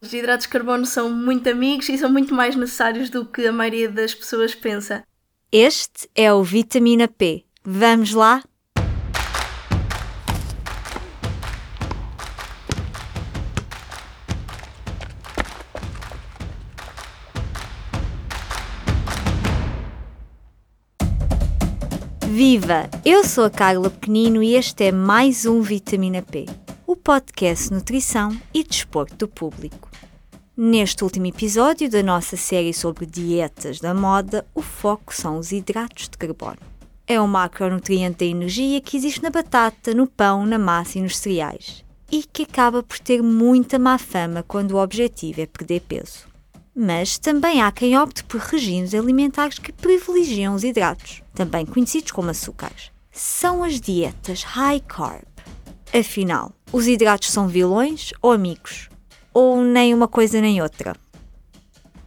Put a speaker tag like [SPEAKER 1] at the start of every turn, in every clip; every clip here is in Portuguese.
[SPEAKER 1] Os hidratos de carbono são muito amigos e são muito mais necessários do que a maioria das pessoas pensa.
[SPEAKER 2] Este é o Vitamina P. Vamos lá? Viva! Eu sou a Carla Pequenino e este é mais um Vitamina P, o podcast Nutrição e Desporto do Público. Neste último episódio da nossa série sobre dietas da moda, o foco são os hidratos de carbono. É um macronutriente da energia que existe na batata, no pão, na massa e nos cereais, e que acaba por ter muita má fama quando o objetivo é perder peso. Mas também há quem opte por regimes alimentares que privilegiam os hidratos, também conhecidos como açúcares. São as dietas high carb. Afinal, os hidratos são vilões ou amigos? Ou nem uma coisa nem outra?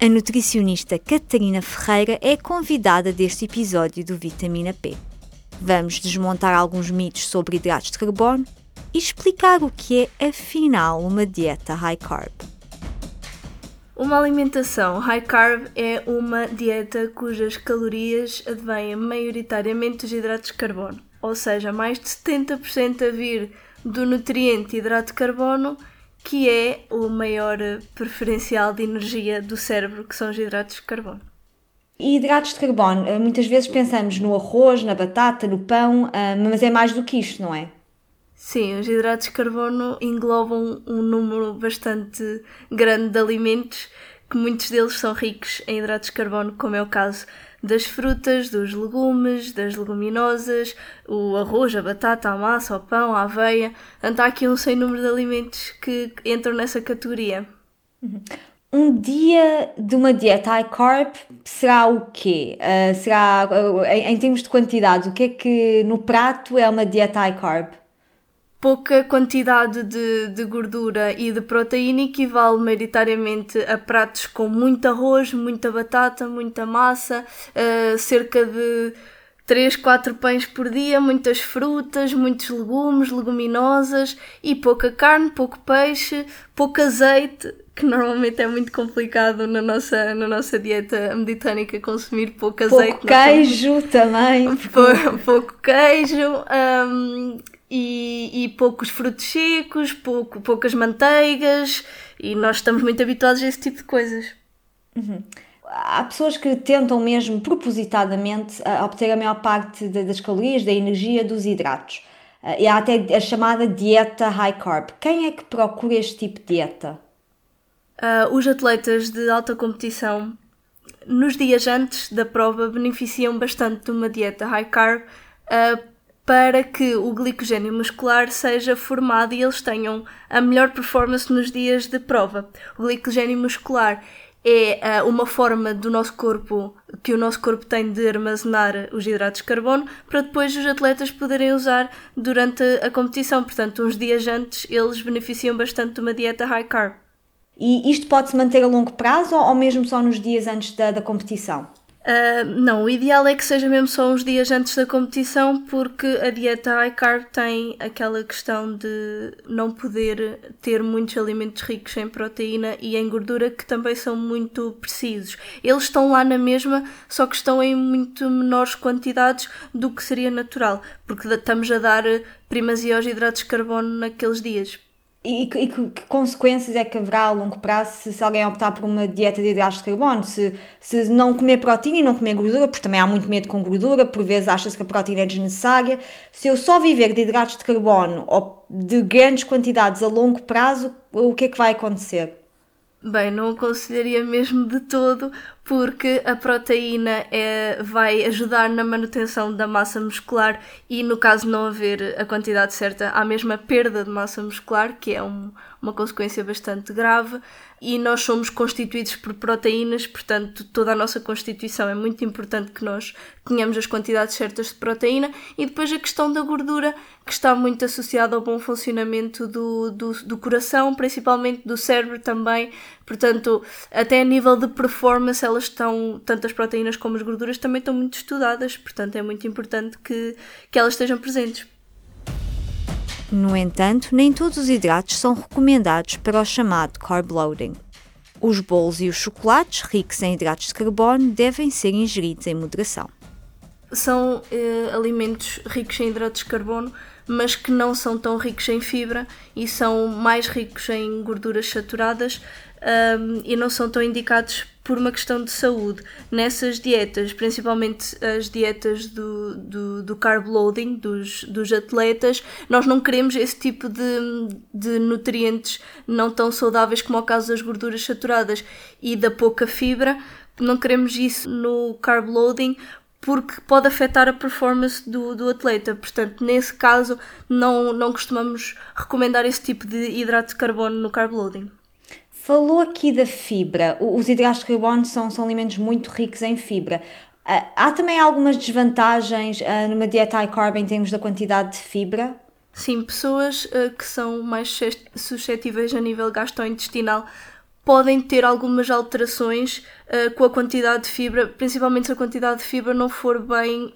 [SPEAKER 2] A nutricionista Catarina Ferreira é convidada deste episódio do Vitamina P. Vamos desmontar alguns mitos sobre hidratos de carbono e explicar o que é, afinal, uma dieta high carb.
[SPEAKER 1] Uma alimentação high carb é uma dieta cujas calorias advêm maioritariamente dos hidratos de carbono, ou seja, mais de 70% a vir do nutriente hidrato de carbono, que é o maior preferencial de energia do cérebro, que são os hidratos de carbono.
[SPEAKER 2] E hidratos de carbono, eh, muitas vezes pensamos no arroz, na batata, no pão, eh, mas é mais do que isto, não é?
[SPEAKER 1] Sim, os hidratos de carbono englobam um número bastante grande de alimentos, que muitos deles são ricos em hidratos de carbono, como é o caso das frutas, dos legumes, das leguminosas, o arroz, a batata, a massa, o pão, a aveia. Portanto, há aqui um sem número de alimentos que entram nessa categoria.
[SPEAKER 2] Um dia de uma dieta high carb será o quê? Uh, será, uh, em, em termos de quantidade, o que é que no prato é uma dieta high carb?
[SPEAKER 1] Pouca quantidade de, de gordura e de proteína equivale maioritariamente a pratos com muito arroz, muita batata, muita massa, uh, cerca de 3, 4 pães por dia, muitas frutas, muitos legumes, leguminosas e pouca carne, pouco peixe, pouco azeite, que normalmente é muito complicado na nossa, na nossa dieta mediterrânica consumir pouco azeite.
[SPEAKER 2] Pouco queijo também.
[SPEAKER 1] Pouco, pouco queijo. Um, e, e poucos frutos secos, pouco, poucas manteigas, e nós estamos muito habituados a esse tipo de coisas.
[SPEAKER 2] Uhum. Há pessoas que tentam mesmo propositadamente obter a maior parte das calorias, da energia dos hidratos. E há até a chamada dieta high carb. Quem é que procura este tipo de dieta?
[SPEAKER 1] Uh, os atletas de alta competição, nos dias antes da prova, beneficiam bastante de uma dieta high carb uh, para que o glicogênio muscular seja formado e eles tenham a melhor performance nos dias de prova. O glicogênio muscular é uh, uma forma do nosso corpo que o nosso corpo tem de armazenar os hidratos de carbono para depois os atletas poderem usar durante a competição. Portanto, uns dias antes eles beneficiam bastante de uma dieta high carb.
[SPEAKER 2] E isto pode se manter a longo prazo ou mesmo só nos dias antes da, da competição?
[SPEAKER 1] Uh, não, o ideal é que seja mesmo só uns dias antes da competição, porque a dieta high carb tem aquela questão de não poder ter muitos alimentos ricos em proteína e em gordura que também são muito precisos. Eles estão lá na mesma, só que estão em muito menores quantidades do que seria natural, porque estamos a dar primazia aos hidratos de carbono naqueles dias.
[SPEAKER 2] E, e que, que, consequências é que haverá a longo prazo se, se, alguém optar por uma dieta de hidratos de carbono? Se, se não comer proteína e não comer gordura, porque também há muito medo com gordura, por vezes acha-se que a proteína é desnecessária. Se eu só viver de hidratos de carbono ou de grandes quantidades a longo prazo, o que é que vai acontecer?
[SPEAKER 1] Bem, não aconselharia mesmo de todo, porque a proteína é, vai ajudar na manutenção da massa muscular e, no caso não haver a quantidade certa, há mesmo a perda de massa muscular, que é um, uma consequência bastante grave e nós somos constituídos por proteínas, portanto, toda a nossa constituição é muito importante que nós tenhamos as quantidades certas de proteína e depois a questão da gordura, que está muito associada ao bom funcionamento do, do, do coração, principalmente do cérebro também. Portanto, até a nível de performance, elas estão, tanto as proteínas como as gorduras, também estão muito estudadas, portanto, é muito importante que, que elas estejam presentes.
[SPEAKER 2] No entanto, nem todos os hidratos são recomendados para o chamado carb loading. Os bolos e os chocolates ricos em hidratos de carbono devem ser ingeridos em moderação.
[SPEAKER 1] São eh, alimentos ricos em hidratos de carbono, mas que não são tão ricos em fibra e são mais ricos em gorduras saturadas um, e não são tão indicados por uma questão de saúde. Nessas dietas, principalmente as dietas do, do, do carb loading dos, dos atletas, nós não queremos esse tipo de, de nutrientes não tão saudáveis como o caso das gorduras saturadas e da pouca fibra. Não queremos isso no carb loading porque pode afetar a performance do, do atleta. Portanto, nesse caso, não, não costumamos recomendar esse tipo de hidrato de carbono no carb loading.
[SPEAKER 2] Falou aqui da fibra. Os hidratos de carbono são, são alimentos muito ricos em fibra. Uh, há também algumas desvantagens uh, numa dieta high carb em termos da quantidade de fibra?
[SPEAKER 1] Sim, pessoas uh, que são mais suscetíveis a nível gastrointestinal podem ter algumas alterações com a quantidade de fibra, principalmente se a quantidade de fibra não for bem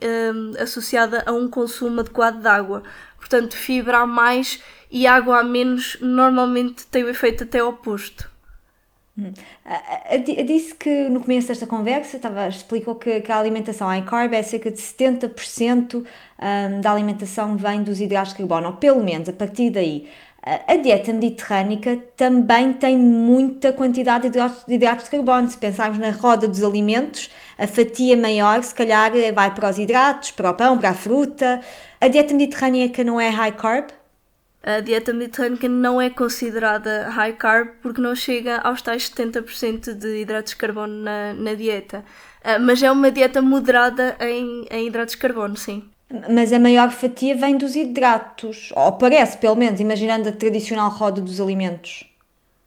[SPEAKER 1] associada a um consumo adequado de água. Portanto, fibra a mais e água a menos normalmente tem o efeito até oposto.
[SPEAKER 2] Hum. Disse que no começo desta conversa estava, explicou que, que a alimentação high carb é cerca de 70% um, da alimentação vem dos hidratos de carbono, ou pelo menos a partir daí. A dieta mediterrânica também tem muita quantidade de hidratos, de hidratos de carbono. Se pensarmos na roda dos alimentos, a fatia maior, se calhar, vai para os hidratos, para o pão, para a fruta. A dieta mediterrânica não é high carb?
[SPEAKER 1] A dieta mediterrânica não é considerada high carb porque não chega aos tais 70% de hidratos de carbono na, na dieta. Uh, mas é uma dieta moderada em, em hidratos de carbono, sim.
[SPEAKER 2] Mas a maior fatia vem dos hidratos, ou parece, pelo menos, imaginando a tradicional roda dos alimentos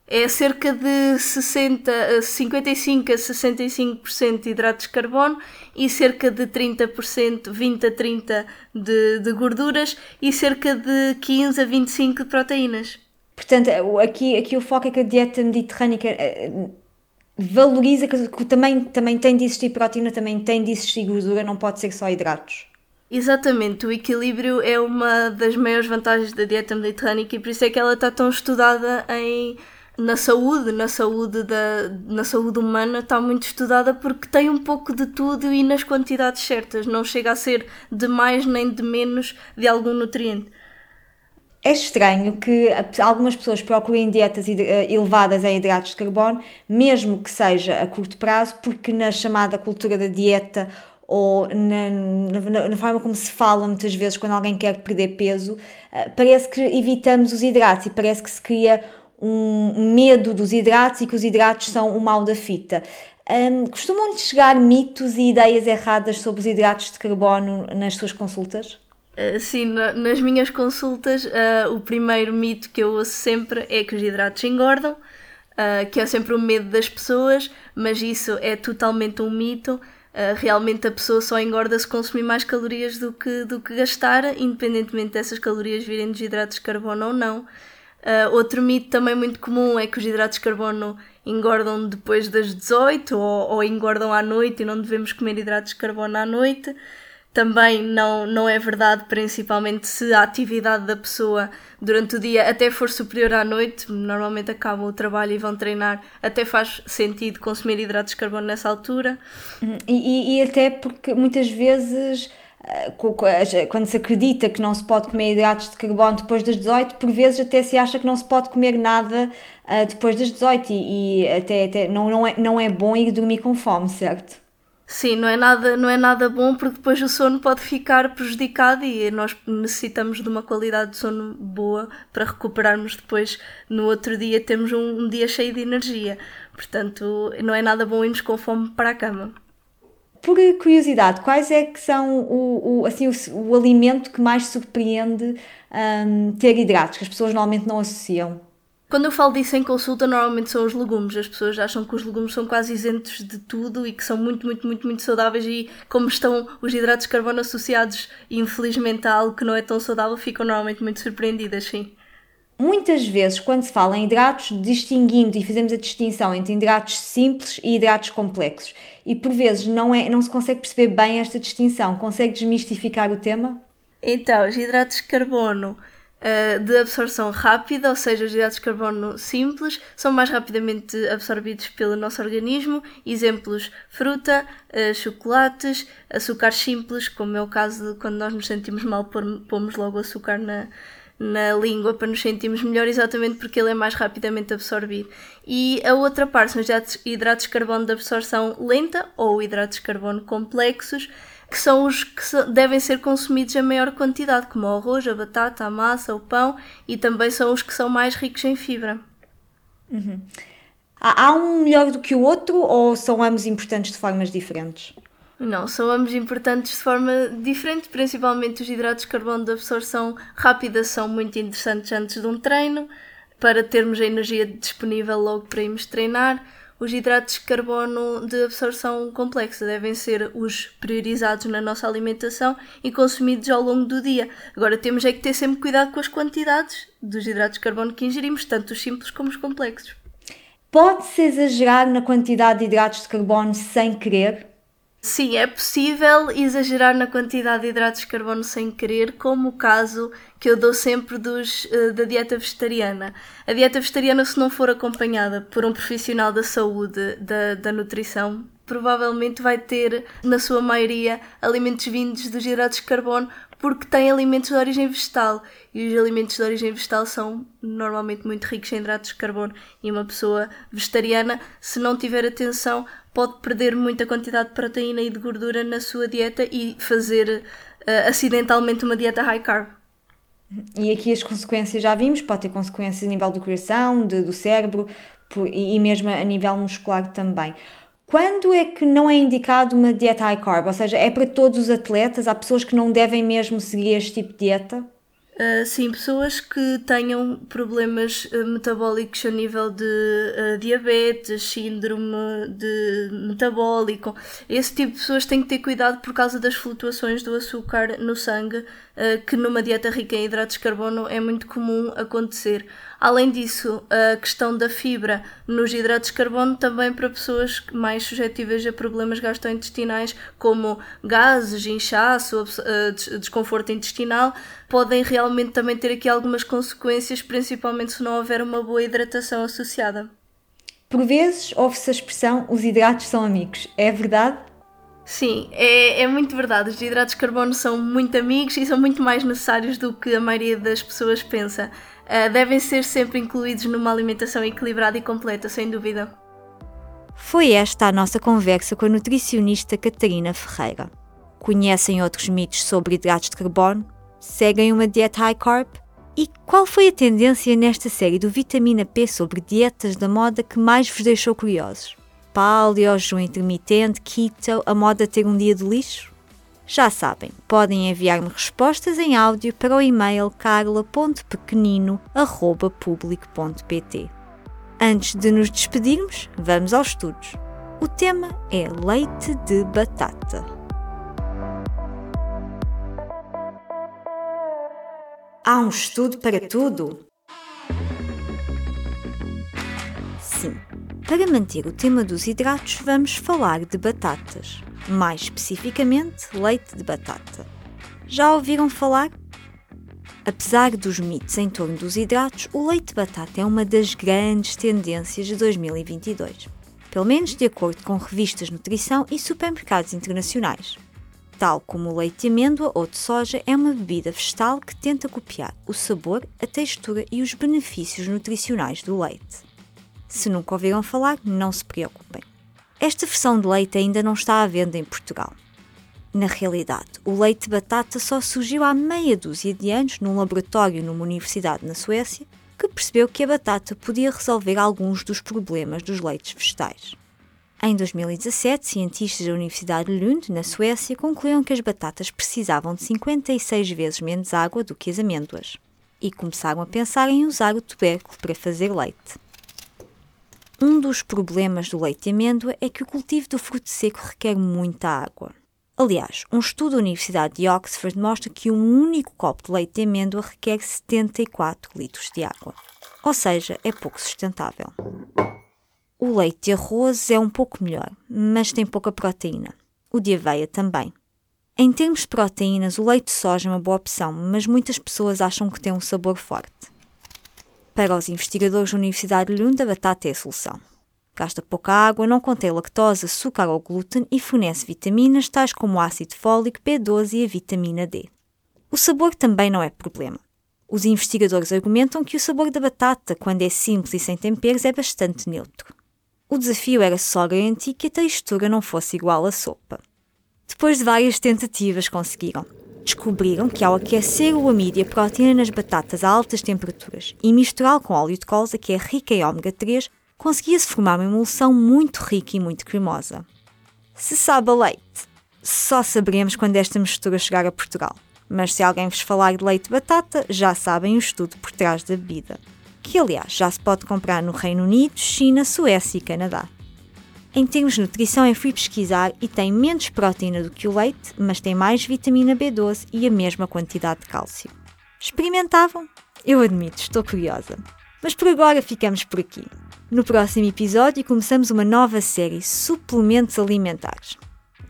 [SPEAKER 1] é cerca de 60, 55 a 65% de hidratos de carbono e cerca de 30%, 20 a 30% de, de gorduras e cerca de 15 a 25% de proteínas.
[SPEAKER 2] Portanto, aqui, aqui o foco é que a dieta mediterrânica eh, valoriza que, que também, também tem de existir proteína, também tem de existir gordura, não pode ser só hidratos.
[SPEAKER 1] Exatamente, o equilíbrio é uma das maiores vantagens da dieta mediterrânica e por isso é que ela está tão estudada em na saúde, na saúde, da, na saúde humana está muito estudada porque tem um pouco de tudo e nas quantidades certas, não chega a ser de mais nem de menos de algum nutriente.
[SPEAKER 2] É estranho que algumas pessoas procurem dietas eh, elevadas em hidratos de carbono, mesmo que seja a curto prazo, porque na chamada cultura da dieta ou na, na, na, forma como se fala muitas vezes quando alguém quer perder peso, eh, parece que evitamos os hidratos e parece que se cria um medo dos hidratos e que os hidratos são o mal da fita. Um, costumam-lhe chegar mitos e ideias erradas sobre os hidratos de carbono nas suas consultas?
[SPEAKER 1] Uh, sim, na, nas minhas consultas, uh, o primeiro mito que eu ouço sempre é que os hidratos engordam, uh, que é sempre o medo das pessoas, mas isso é totalmente um mito. realmente a pessoa só engorda se consumir mais calorias do que, do que gastar, independentemente dessas calorias virem dos hidratos de carbono ou não. Uh, outro mito também muito comum é que os hidratos de carbono engordam depois das 18 ou, ou, engordam à noite e não devemos comer hidratos de carbono à noite. Também não, não é verdade, principalmente se a atividade da pessoa durante o dia até for superior à noite, normalmente acabam o trabalho e vão treinar, até faz sentido consumir hidratos de carbono nessa altura.
[SPEAKER 2] E, e, e até porque muitas vezes quando se acredita que não se pode comer hidratos de carbono depois das 18, por vezes até se acha que não se pode comer nada uh, depois das 18 e, e até, até não, não, é, não é bom ir dormir com fome, certo?
[SPEAKER 1] Sim, não é, nada, não é nada bom porque depois o sono pode ficar prejudicado e nós necessitamos de uma qualidade de sono boa para recuperarmos depois no outro dia, temos um, um dia cheio de energia. Portanto, não é nada bom irmos com fome para a cama.
[SPEAKER 2] Por curiosidade, quais é que são o, o assim, o, o, alimento que mais surpreende um, ter hidratos, que as pessoas normalmente não associam?
[SPEAKER 1] Quando eu falo disso em consulta, normalmente são os legumes. As pessoas acham que os legumes são quase isentos de tudo e que são muito, muito, muito, muito saudáveis e como estão os hidratos de carbono associados, infelizmente, a algo que não é tão saudável, ficam normalmente muito surpreendidas, sim.
[SPEAKER 2] Muitas vezes, quando se fala em hidratos, distinguimos e fazemos a distinção entre hidratos simples e hidratos complexos. E por vezes não, é, não se consegue perceber bem esta distinção. Consegue desmistificar o tema?
[SPEAKER 1] Então, os hidratos de carbono uh, de absorção rápida, ou seja, os hidratos de carbono simples são mais rapidamente absorvidos pelo nosso organismo. Exemplos: fruta, uh, chocolates, açúcares simples, como é o caso de quando nós nos sentimos mal, pomos logo açúcar na, na língua para nos sentirmos melhor, exatamente porque ele é mais rapidamente absorvido. E a outra parte são os hidratos de carbono de absorção lenta ou hidratos de carbono complexos, que são os que devem ser consumidos em maior quantidade, como o arroz, a batata, a massa, o pão, e também são os que são mais ricos em fibra.
[SPEAKER 2] Uhum. Há um melhor do que o outro ou são ambos importantes de formas diferentes?
[SPEAKER 1] Não, são ambos importantes de forma diferente, principalmente os hidratos de carbono de absorção rápida são muito interessantes antes de um treino, para termos a energia disponível logo para irmos treinar. Os hidratos de carbono de absorção complexa devem ser os priorizados na nossa alimentação e consumidos ao longo do dia. Agora temos é que ter sempre cuidado com as quantidades dos hidratos de carbono que ingerimos, tanto os simples como os complexos.
[SPEAKER 2] Pode-se exagerar na quantidade de hidratos de carbono sem querer?
[SPEAKER 1] Sim, é possível exagerar na quantidade de hidratos de carbono sem querer, como o caso que eu dou sempre dos, uh, da dieta vegetariana. A dieta vegetariana, se não for acompanhada por um profissional da saúde, da, da nutrição, provavelmente vai ter, na sua maioria, alimentos vindos dos hidratos de carbono, porque tem alimentos de origem vegetal e os alimentos de origem vegetal são normalmente muito ricos em hidratos de carbono e uma pessoa vegetariana, se não tiver atenção, pode perder muita quantidade de proteína e de gordura na sua dieta e fazer uh, acidentalmente uma dieta high carb.
[SPEAKER 2] E aqui as consequências já vimos, pode ter consequências a nível do coração, de, do cérebro por, e mesmo a nível muscular também. Quando é que não é indicado uma dieta high carb? Ou seja, é para todos os atletas? Há pessoas que não devem mesmo seguir este tipo de dieta?
[SPEAKER 1] Uh, sim, pessoas que tenham problemas uh, metabólicos a nível de uh, diabetes, síndrome de metabólico, esse tipo de pessoas têm que ter cuidado por causa das flutuações do açúcar no sangue, que numa dieta rica em hidratos de carbono é muito comum acontecer. Além disso, a questão da fibra nos hidratos de carbono também para pessoas mais suscetíveis a problemas gastrointestinais, como gases, inchaço, desconforto intestinal, podem realmente também ter aqui algumas consequências, principalmente se não houver uma boa hidratação associada.
[SPEAKER 2] Por vezes ouve-se a expressão os hidratos são amigos. É verdade?
[SPEAKER 1] Sim, é, é muito verdade. Os hidratos de carbono são muito amigos e são muito mais necessários do que a maioria das pessoas pensa. Uh, devem ser sempre incluídos numa alimentação equilibrada e completa, sem dúvida.
[SPEAKER 2] Foi esta a nossa conversa com a nutricionista Catarina Ferreira. Conhecem outros mitos sobre hidratos de carbono? Seguem uma dieta high carb? E qual foi a tendência nesta série do Vitamina P sobre dietas da moda que mais vos deixou curiosos? Paleo, jejum intermitente, keto, a moda ter um dia de lixo? Já sabem, podem enviar-me respostas em áudio para o e-mail carla.pequenino.public.pt. Antes de nos despedirmos, vamos aos estudos. O tema é leite de batata. Há um estudo para tudo? Sim, para manter o tema dos hidratos, vamos falar de batatas mais especificamente leite de batata. Já ouviram falar? Apesar dos mitos em torno dos hidratos, o leite de batata é uma das grandes tendências de 2022, pelo menos de acordo com revistas de nutrição e supermercados internacionais. Tal como o leite de amêndoa ou de soja, é uma bebida vegetal que tenta copiar o sabor, a textura e os benefícios nutricionais do leite. Se nunca ouviram falar, não se preocupem. Esta versão de leite ainda não está à venda em Portugal. Na realidade, o leite de batata só surgiu há meia dúzia de anos num laboratório numa universidade na Suécia que percebeu que a batata podia resolver alguns dos problemas dos leites vegetais. Em 2017, cientistas da Universidade de Lund, na Suécia, concluíram que as batatas precisavam de 56 vezes menos água do que as amêndoas e começaram a pensar em usar o tubérculo para fazer leite. Um dos problemas do leite de amêndoa é que o cultivo do fruto seco requer muita água. Aliás, um estudo da Universidade de Oxford mostra que um único copo de leite de amêndoa requer 74 litros de água. Ou seja, é pouco sustentável. O leite de arroz é um pouco melhor, mas tem pouca proteína. O de aveia também. Em termos de proteínas, o leite de soja é uma boa opção, mas muitas pessoas acham que tem um sabor forte. Para os investigadores da Universidade de Lund, a batata é a solução. Gasta pouca água, não contém lactose, açúcar ou glúten e fornece vitaminas tais como o ácido fólico, B12 e a vitamina D. O sabor também não é problema. Os investigadores argumentam que o sabor da batata, quando é simples e sem temperos, é bastante neutro. O desafio era só garantir que a textura não fosse igual à sopa. Depois de várias tentativas, conseguiram. Descobriram que ao aquecer o amido e a proteína nas batatas a altas temperaturas e misturá-lo com óleo de colza, que é rica em ômega 3, conseguia-se formar uma emulsão muito rica e muito cremosa. Se sabe a leite, só saberemos quando esta mistura chegar a Portugal. Mas se alguém vos falar de leite de batata, já sabem o estudo por trás da bebida, que aliás já se pode comprar no Reino Unido, China, Suécia e Canadá. Em termos de nutrição, eu fui pesquisar e tem menos proteína do que o leite, mas tem mais vitamina B12 e a mesma quantidade de cálcio. Experimentavam? Eu admito, estou curiosa. Mas por agora ficamos por aqui. No próximo episódio começamos uma nova série Suplementos Alimentares.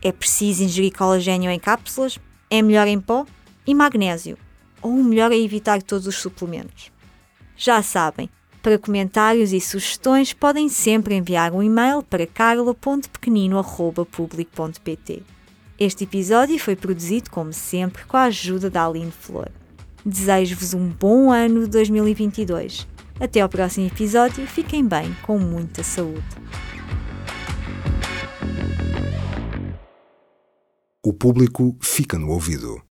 [SPEAKER 2] É preciso ingerir colagênio em cápsulas? É melhor em pó? E magnésio? Ou o melhor é evitar todos os suplementos? Já sabem, para comentários e sugestões podem sempre enviar um e-mail para carla.pequenino.public.pt. Este episódio foi produzido, como sempre, com a ajuda da Aline Flor. Desejo-vos um bom ano de 2022 até ao próximo episódio, fiquem bem, com muita saúde.
[SPEAKER 3] O público fica no ouvido.